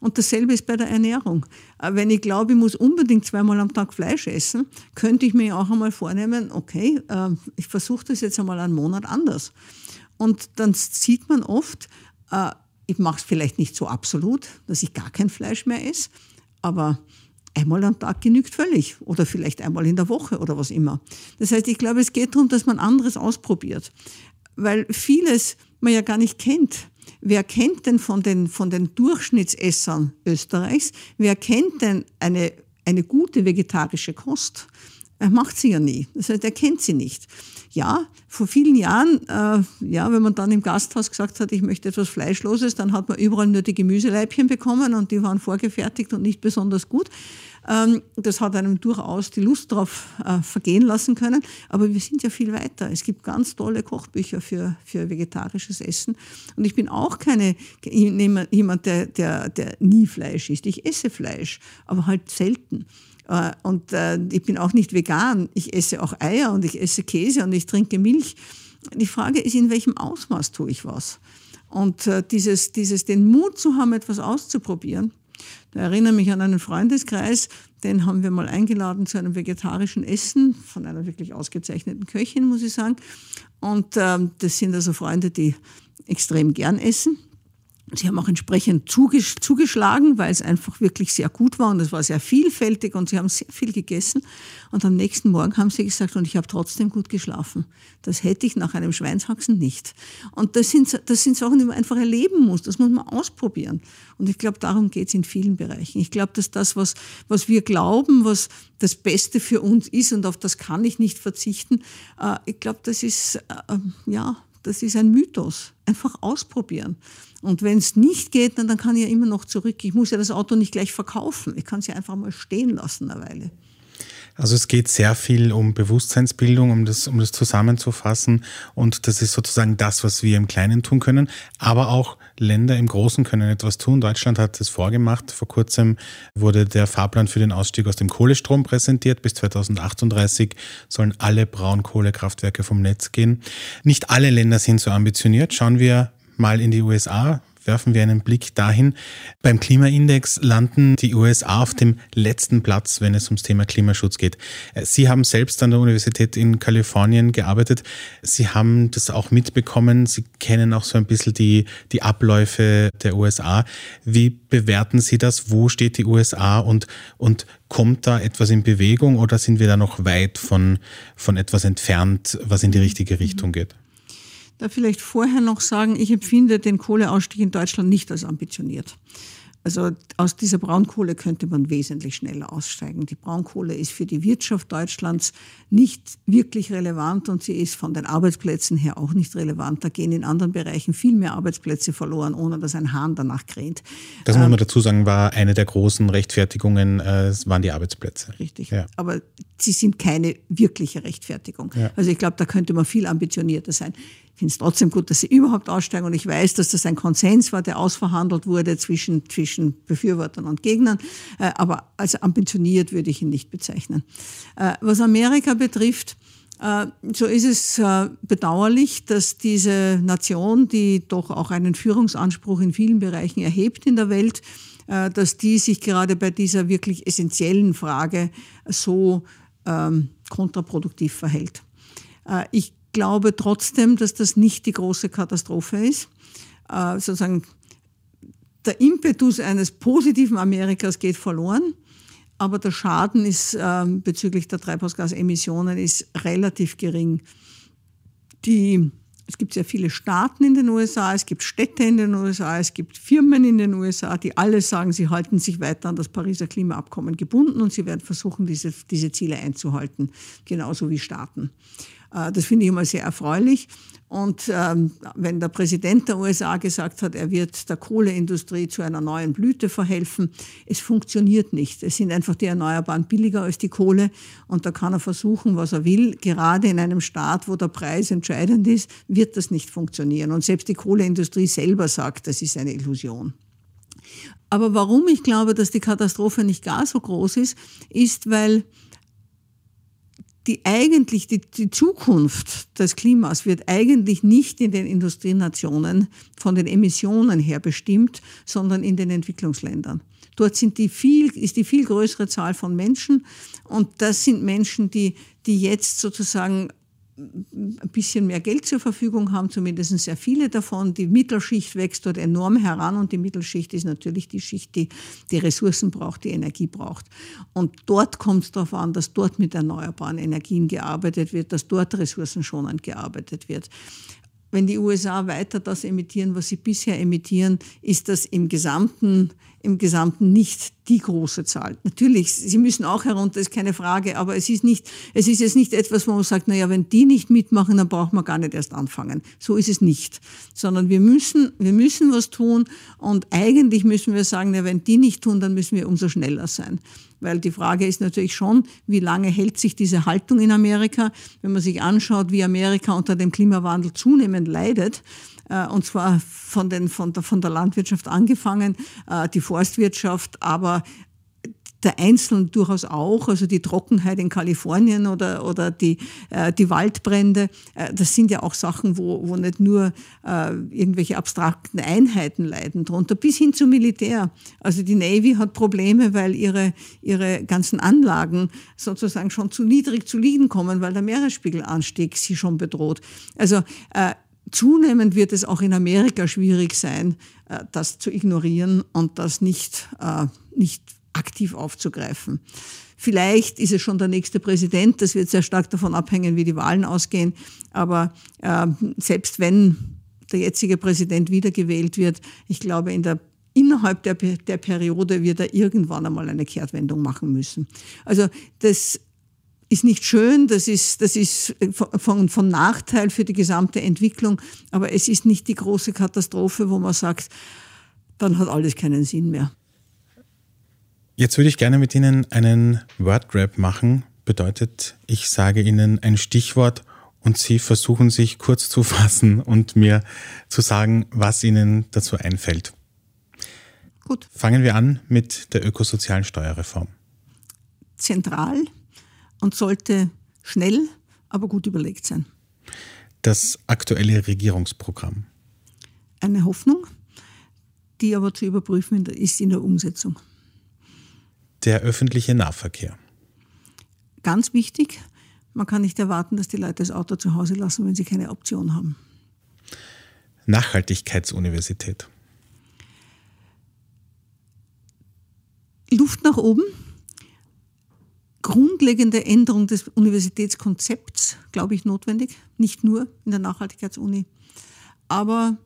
Und dasselbe ist bei der Ernährung. Äh, wenn ich glaube, ich muss unbedingt zweimal am Tag Fleisch essen, könnte ich mir auch einmal vornehmen, okay, äh, ich versuche das jetzt einmal einen Monat anders. Und dann sieht man oft, ich mache es vielleicht nicht so absolut, dass ich gar kein Fleisch mehr esse, aber einmal am Tag genügt völlig oder vielleicht einmal in der Woche oder was immer. Das heißt, ich glaube, es geht darum, dass man anderes ausprobiert, weil vieles man ja gar nicht kennt. Wer kennt denn von den, von den Durchschnittsessern Österreichs, wer kennt denn eine, eine gute vegetarische Kost? Er macht sie ja nie. Das heißt, er kennt sie nicht. Ja, vor vielen Jahren, äh, ja, wenn man dann im Gasthaus gesagt hat, ich möchte etwas Fleischloses, dann hat man überall nur die Gemüseleibchen bekommen und die waren vorgefertigt und nicht besonders gut. Ähm, das hat einem durchaus die Lust darauf äh, vergehen lassen können. Aber wir sind ja viel weiter. Es gibt ganz tolle Kochbücher für, für vegetarisches Essen. Und ich bin auch keine, jemand, der, der, der nie Fleisch isst. Ich esse Fleisch, aber halt selten. Äh, und äh, ich bin auch nicht vegan. Ich esse auch Eier und ich esse Käse und ich trinke Milch. Die Frage ist, in welchem Ausmaß tue ich was? Und dieses, dieses, den Mut zu haben, etwas auszuprobieren, da erinnere mich an einen Freundeskreis, den haben wir mal eingeladen zu einem vegetarischen Essen von einer wirklich ausgezeichneten Köchin, muss ich sagen. Und ähm, das sind also Freunde, die extrem gern essen. Sie haben auch entsprechend zugeschlagen, weil es einfach wirklich sehr gut war und es war sehr vielfältig und sie haben sehr viel gegessen. Und am nächsten Morgen haben sie gesagt, und ich habe trotzdem gut geschlafen. Das hätte ich nach einem Schweinshaxen nicht. Und das sind, das sind Sachen, die man einfach erleben muss. Das muss man ausprobieren. Und ich glaube, darum geht es in vielen Bereichen. Ich glaube, dass das, was, was wir glauben, was das Beste für uns ist und auf das kann ich nicht verzichten, äh, ich glaube, das ist, äh, ja, das ist ein Mythos. Einfach ausprobieren. Und wenn es nicht geht, dann, dann kann ich ja immer noch zurück. Ich muss ja das Auto nicht gleich verkaufen. Ich kann es ja einfach mal stehen lassen eine Weile. Also es geht sehr viel um Bewusstseinsbildung, um das, um das zusammenzufassen. Und das ist sozusagen das, was wir im Kleinen tun können. Aber auch Länder im Großen können etwas tun. Deutschland hat es vorgemacht. Vor kurzem wurde der Fahrplan für den Ausstieg aus dem Kohlestrom präsentiert. Bis 2038 sollen alle Braunkohlekraftwerke vom Netz gehen. Nicht alle Länder sind so ambitioniert. Schauen wir mal in die USA werfen wir einen Blick dahin. Beim Klimaindex landen die USA auf dem letzten Platz, wenn es ums Thema Klimaschutz geht. Sie haben selbst an der Universität in Kalifornien gearbeitet. Sie haben das auch mitbekommen. Sie kennen auch so ein bisschen die, die Abläufe der USA. Wie bewerten Sie das? Wo steht die USA und, und kommt da etwas in Bewegung oder sind wir da noch weit von, von etwas entfernt, was in die richtige Richtung geht? Da vielleicht vorher noch sagen, ich empfinde den Kohleausstieg in Deutschland nicht als ambitioniert. Also aus dieser Braunkohle könnte man wesentlich schneller aussteigen. Die Braunkohle ist für die Wirtschaft Deutschlands nicht wirklich relevant und sie ist von den Arbeitsplätzen her auch nicht relevant. Da gehen in anderen Bereichen viel mehr Arbeitsplätze verloren, ohne dass ein Hahn danach kräht. Das muss man ähm, dazu sagen, war eine der großen Rechtfertigungen, äh, waren die Arbeitsplätze. Richtig. Ja. Aber sie sind keine wirkliche Rechtfertigung. Ja. Also ich glaube, da könnte man viel ambitionierter sein. Ich finde es trotzdem gut, dass sie überhaupt aussteigen. Und ich weiß, dass das ein Konsens war, der ausverhandelt wurde zwischen, zwischen Befürwortern und Gegnern. Äh, aber als ambitioniert würde ich ihn nicht bezeichnen. Äh, was Amerika betrifft, äh, so ist es bedauerlich, dass diese Nation, die doch auch einen Führungsanspruch in vielen Bereichen erhebt in der Welt, dass die sich gerade bei dieser wirklich essentiellen Frage so ähm, kontraproduktiv verhält. Ich glaube trotzdem, dass das nicht die große Katastrophe ist. Äh, sozusagen der Impetus eines positiven Amerikas geht verloren, aber der Schaden ist äh, bezüglich der Treibhausgasemissionen ist relativ gering. Die, es gibt sehr viele Staaten in den USA, es gibt Städte in den USA, es gibt Firmen in den USA, die alle sagen, sie halten sich weiter an das Pariser Klimaabkommen gebunden und sie werden versuchen, diese, diese Ziele einzuhalten, genauso wie Staaten. Äh, das finde ich immer sehr erfreulich. Und ähm, wenn der Präsident der USA gesagt hat, er wird der Kohleindustrie zu einer neuen Blüte verhelfen, es funktioniert nicht. Es sind einfach die Erneuerbaren billiger als die Kohle und da kann er versuchen, was er will. Gerade in einem Staat, wo der Preis entscheidend ist, wird das nicht funktionieren. Und selbst die Kohleindustrie selber sagt, das ist eine Illusion. Aber warum ich glaube, dass die Katastrophe nicht gar so groß ist, ist, weil die eigentlich die, die Zukunft des Klimas wird eigentlich nicht in den Industrienationen von den Emissionen her bestimmt, sondern in den Entwicklungsländern. Dort sind die viel, ist die viel größere Zahl von Menschen und das sind Menschen, die, die jetzt sozusagen ein bisschen mehr Geld zur Verfügung haben, zumindest sehr viele davon. Die Mittelschicht wächst dort enorm heran und die Mittelschicht ist natürlich die Schicht, die die Ressourcen braucht, die Energie braucht. Und dort kommt es darauf an, dass dort mit erneuerbaren Energien gearbeitet wird, dass dort ressourcenschonend gearbeitet wird wenn die USA weiter das emittieren, was sie bisher emittieren, ist das im Gesamten, im Gesamten nicht die große Zahl. Natürlich, sie müssen auch herunter, ist keine Frage, aber es ist nicht, es ist jetzt nicht etwas, wo man sagt, naja, wenn die nicht mitmachen, dann braucht man gar nicht erst anfangen. So ist es nicht. Sondern wir müssen, wir müssen was tun und eigentlich müssen wir sagen, ja, wenn die nicht tun, dann müssen wir umso schneller sein. Weil die Frage ist natürlich schon, wie lange hält sich diese Haltung in Amerika? Wenn man sich anschaut, wie Amerika unter dem Klimawandel zunehmend leidet, und zwar von, den, von, der, von der Landwirtschaft angefangen, äh, die Forstwirtschaft, aber der Einzelnen durchaus auch, also die Trockenheit in Kalifornien oder, oder die, äh, die Waldbrände, äh, das sind ja auch Sachen, wo, wo nicht nur äh, irgendwelche abstrakten Einheiten leiden drunter, bis hin zum Militär. Also die Navy hat Probleme, weil ihre, ihre ganzen Anlagen sozusagen schon zu niedrig zu liegen kommen, weil der Meeresspiegelanstieg sie schon bedroht. Also äh, Zunehmend wird es auch in Amerika schwierig sein, äh, das zu ignorieren und das nicht, äh, nicht aktiv aufzugreifen. Vielleicht ist es schon der nächste Präsident, das wird sehr stark davon abhängen, wie die Wahlen ausgehen. Aber äh, selbst wenn der jetzige Präsident wiedergewählt wird, ich glaube, in der innerhalb der, der Periode wird er irgendwann einmal eine Kehrtwendung machen müssen. Also das ist nicht schön, das ist, das ist von, von Nachteil für die gesamte Entwicklung, aber es ist nicht die große Katastrophe, wo man sagt, dann hat alles keinen Sinn mehr. Jetzt würde ich gerne mit Ihnen einen Wordrap machen. Bedeutet, ich sage Ihnen ein Stichwort und Sie versuchen sich kurz zu fassen und mir zu sagen, was Ihnen dazu einfällt. Gut. Fangen wir an mit der ökosozialen Steuerreform. Zentral und sollte schnell, aber gut überlegt sein. Das aktuelle Regierungsprogramm. Eine Hoffnung, die aber zu überprüfen ist in der Umsetzung. Der öffentliche Nahverkehr. Ganz wichtig, man kann nicht erwarten, dass die Leute das Auto zu Hause lassen, wenn sie keine Option haben. Nachhaltigkeitsuniversität. Luft nach oben. Grundlegende Änderung des Universitätskonzepts, glaube ich, notwendig. Nicht nur in der Nachhaltigkeitsuni. Aber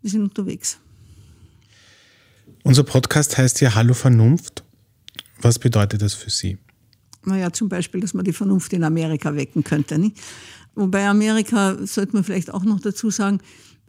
wir sind unterwegs. Unser Podcast heißt ja Hallo Vernunft. Was bedeutet das für Sie? Naja, zum Beispiel, dass man die Vernunft in Amerika wecken könnte. Nicht? Wobei Amerika, sollte man vielleicht auch noch dazu sagen,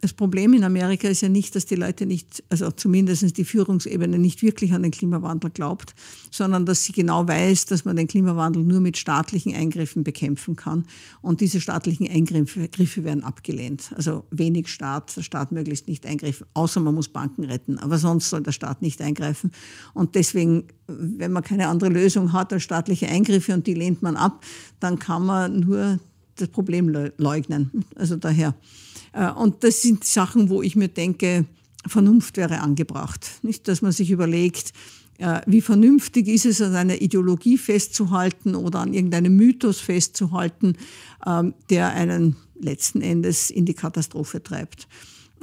das Problem in Amerika ist ja nicht, dass die Leute nicht, also zumindest die Führungsebene nicht wirklich an den Klimawandel glaubt, sondern dass sie genau weiß, dass man den Klimawandel nur mit staatlichen Eingriffen bekämpfen kann. Und diese staatlichen Eingriffe werden abgelehnt. Also wenig Staat, der Staat möglichst nicht eingreifen, außer man muss Banken retten. Aber sonst soll der Staat nicht eingreifen. Und deswegen, wenn man keine andere Lösung hat als staatliche Eingriffe und die lehnt man ab, dann kann man nur das Problem leugnen. Also daher. Äh, und das sind Sachen, wo ich mir denke, Vernunft wäre angebracht. Nicht, dass man sich überlegt, äh, wie vernünftig ist es, an einer Ideologie festzuhalten oder an irgendeinem Mythos festzuhalten, ähm, der einen letzten Endes in die Katastrophe treibt.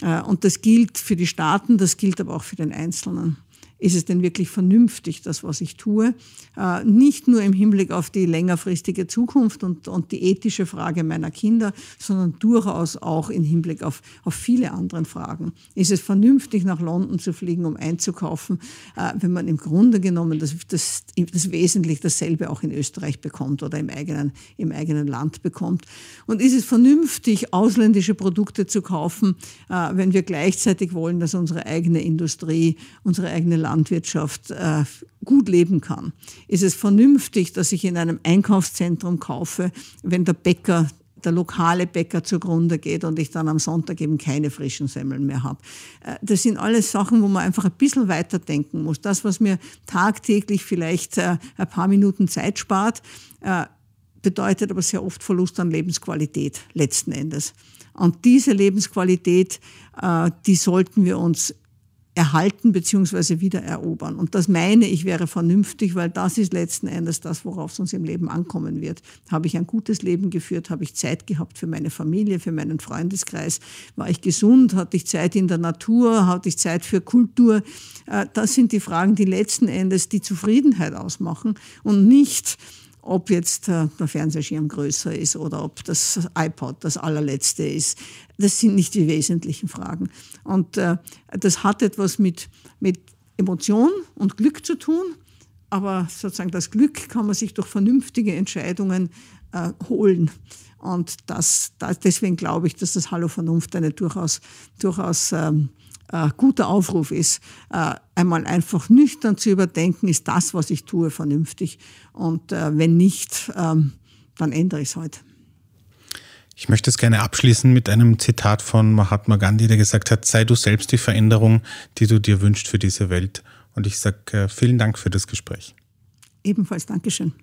Äh, und das gilt für die Staaten, das gilt aber auch für den Einzelnen ist es denn wirklich vernünftig, das, was ich tue? Äh, nicht nur im Hinblick auf die längerfristige Zukunft und, und die ethische Frage meiner Kinder, sondern durchaus auch im Hinblick auf, auf viele andere Fragen. Ist es vernünftig, nach London zu fliegen, um einzukaufen, äh, wenn man im Grunde genommen das, das, das wesentlich dasselbe auch in Österreich bekommt oder im eigenen, im eigenen Land bekommt? Und ist es vernünftig, ausländische Produkte zu kaufen, äh, wenn wir gleichzeitig wollen, dass unsere eigene Industrie, unsere eigene Landwirtschaft äh, gut leben kann. Ist es vernünftig, dass ich in einem Einkaufszentrum kaufe, wenn der Bäcker der lokale Bäcker zugrunde geht und ich dann am Sonntag eben keine frischen Semmeln mehr habe. Äh, das sind alles Sachen, wo man einfach ein bisschen weiterdenken muss. Das, was mir tagtäglich vielleicht äh, ein paar Minuten Zeit spart, äh, bedeutet aber sehr oft Verlust an Lebensqualität letzten Endes. Und diese Lebensqualität, die sollten wir uns erhalten bzw. wieder erobern. Und das meine ich wäre vernünftig, weil das ist letzten Endes das, worauf es uns im Leben ankommen wird. Habe ich ein gutes Leben geführt? Habe ich Zeit gehabt für meine Familie, für meinen Freundeskreis? War ich gesund? Hatte ich Zeit in der Natur? Hatte ich Zeit für Kultur? Äh, das sind die Fragen, die letzten Endes die Zufriedenheit ausmachen und nicht ob jetzt äh, der Fernsehschirm größer ist oder ob das iPod das allerletzte ist. Das sind nicht die wesentlichen Fragen. Und äh, das hat etwas mit, mit Emotion und Glück zu tun. Aber sozusagen das Glück kann man sich durch vernünftige Entscheidungen äh, holen. Und das, das, deswegen glaube ich, dass das Hallo Vernunft eine durchaus, durchaus ähm, äh, guter Aufruf ist, äh, einmal einfach nüchtern zu überdenken, ist das, was ich tue, vernünftig. Und äh, wenn nicht, ähm, dann ändere ich es heute. Ich möchte es gerne abschließen mit einem Zitat von Mahatma Gandhi, der gesagt hat, sei du selbst die Veränderung, die du dir wünschst für diese Welt. Und ich sage äh, vielen Dank für das Gespräch. Ebenfalls Dankeschön.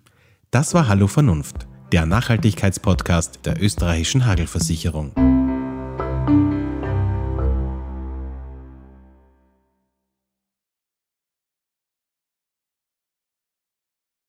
Das war Hallo Vernunft, der Nachhaltigkeitspodcast der österreichischen Hagelversicherung.